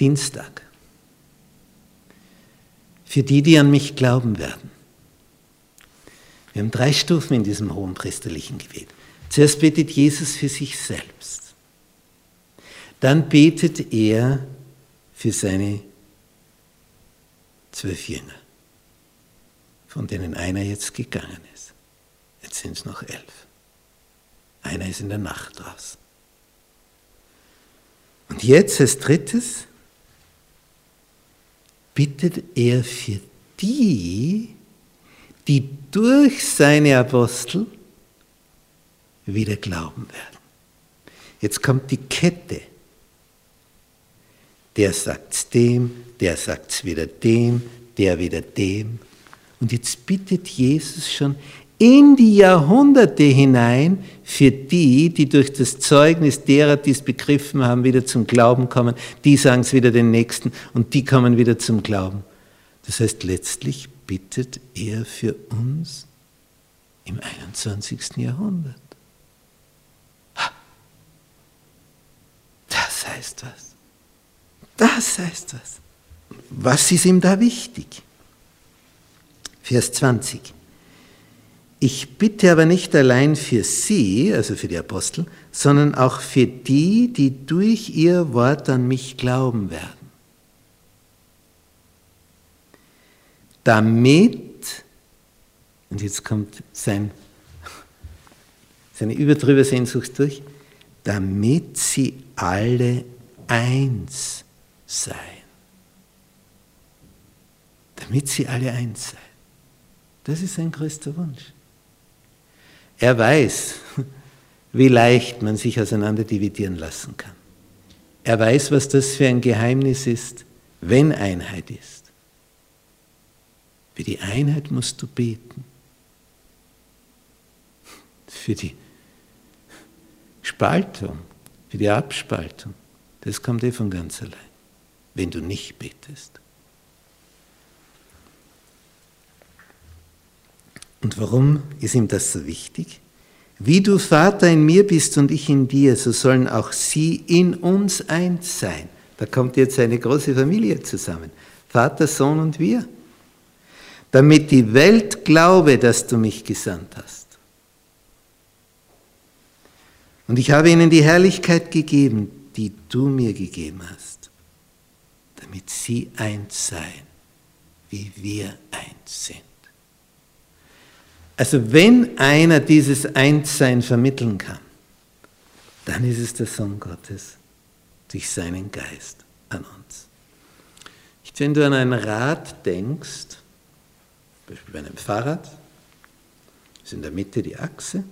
Dienstag. Für die, die an mich glauben werden. Wir haben drei Stufen in diesem hohen priesterlichen Gebet. Zuerst betet Jesus für sich selbst. Dann betet er für seine zwölf Jünger, von denen einer jetzt gegangen ist. Jetzt sind es noch elf. Einer ist in der Nacht draußen. Und jetzt als drittes bittet er für die, die durch seine Apostel wieder glauben werden. Jetzt kommt die Kette. Der sagt's dem, der sagt's wieder dem, der wieder dem. Und jetzt bittet Jesus schon in die Jahrhunderte hinein für die, die durch das Zeugnis derer, die es begriffen haben, wieder zum Glauben kommen. Die sagen es wieder den Nächsten und die kommen wieder zum Glauben. Das heißt, letztlich bittet er für uns im 21. Jahrhundert. Das heißt was. Das heißt was. Was ist ihm da wichtig? Vers 20. Ich bitte aber nicht allein für sie, also für die Apostel, sondern auch für die, die durch ihr Wort an mich glauben werden. Damit, und jetzt kommt sein, seine übertrüber Sehnsucht durch, damit sie alle eins seien. Damit sie alle eins seien. Das ist sein größter Wunsch. Er weiß, wie leicht man sich auseinander dividieren lassen kann. Er weiß, was das für ein Geheimnis ist, wenn Einheit ist. Für die Einheit musst du beten. Für die Spaltung, für die Abspaltung, das kommt eh von ganz allein, wenn du nicht betest. Und warum ist ihm das so wichtig? Wie du Vater in mir bist und ich in dir, so sollen auch sie in uns eins sein. Da kommt jetzt eine große Familie zusammen. Vater, Sohn und wir. Damit die Welt glaube, dass du mich gesandt hast. Und ich habe ihnen die Herrlichkeit gegeben, die du mir gegeben hast, damit sie eins seien, wie wir eins sind. Also wenn einer dieses Einssein vermitteln kann, dann ist es der Sohn Gottes durch seinen Geist an uns. Wenn du an ein Rad denkst, zum Beispiel bei einem Fahrrad, ist in der Mitte die Achse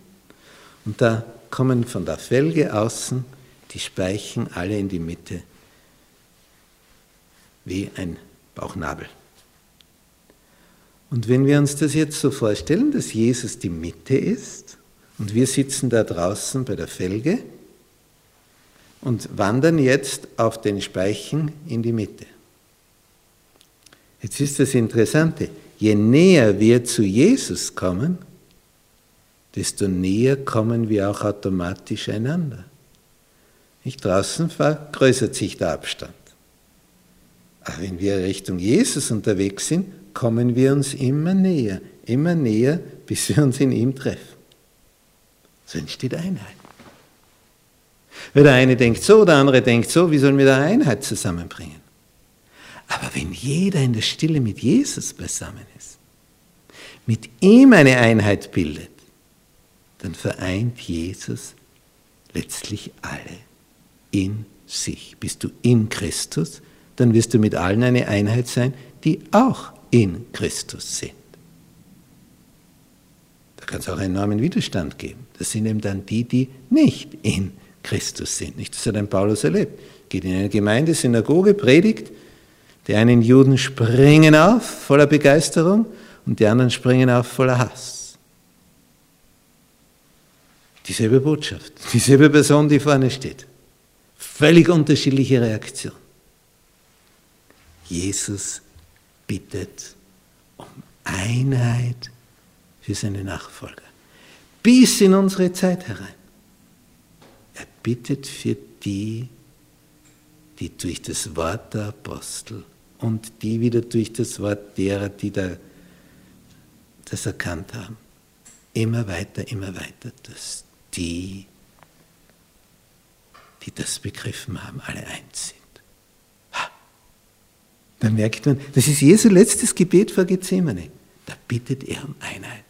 und da kommen von der Felge außen die Speichen alle in die Mitte wie ein Bauchnabel. Und wenn wir uns das jetzt so vorstellen, dass Jesus die Mitte ist und wir sitzen da draußen bei der Felge und wandern jetzt auf den Speichen in die Mitte. Jetzt ist das Interessante, je näher wir zu Jesus kommen, desto näher kommen wir auch automatisch einander. Nicht draußen vergrößert sich der Abstand. Aber wenn wir Richtung Jesus unterwegs sind, kommen wir uns immer näher, immer näher, bis wir uns in ihm treffen. So entsteht Einheit. Weil der eine denkt so, der andere denkt so, wie sollen wir da Einheit zusammenbringen? Aber wenn jeder in der Stille mit Jesus beisammen ist, mit ihm eine Einheit bildet, dann vereint Jesus letztlich alle in sich. Bist du in Christus, dann wirst du mit allen eine Einheit sein, die auch in Christus sind. Da kann es auch einen enormen Widerstand geben. Das sind eben dann die, die nicht in Christus sind. Nicht? Das hat ein Paulus erlebt. Geht in eine Gemeinde, Synagoge, predigt, die einen Juden springen auf voller Begeisterung und die anderen springen auf voller Hass. Dieselbe Botschaft, dieselbe Person, die vorne steht. Völlig unterschiedliche Reaktion. Jesus bittet um Einheit für seine Nachfolger. Bis in unsere Zeit herein. Er bittet für die, die durch das Wort der Apostel und die wieder durch das Wort derer, die da das erkannt haben, immer weiter, immer weiter, dass die, die das begriffen haben, alle sind. Da merkt man, das ist Jesu letztes Gebet vor Gethsemane. Da bittet er um Einheit.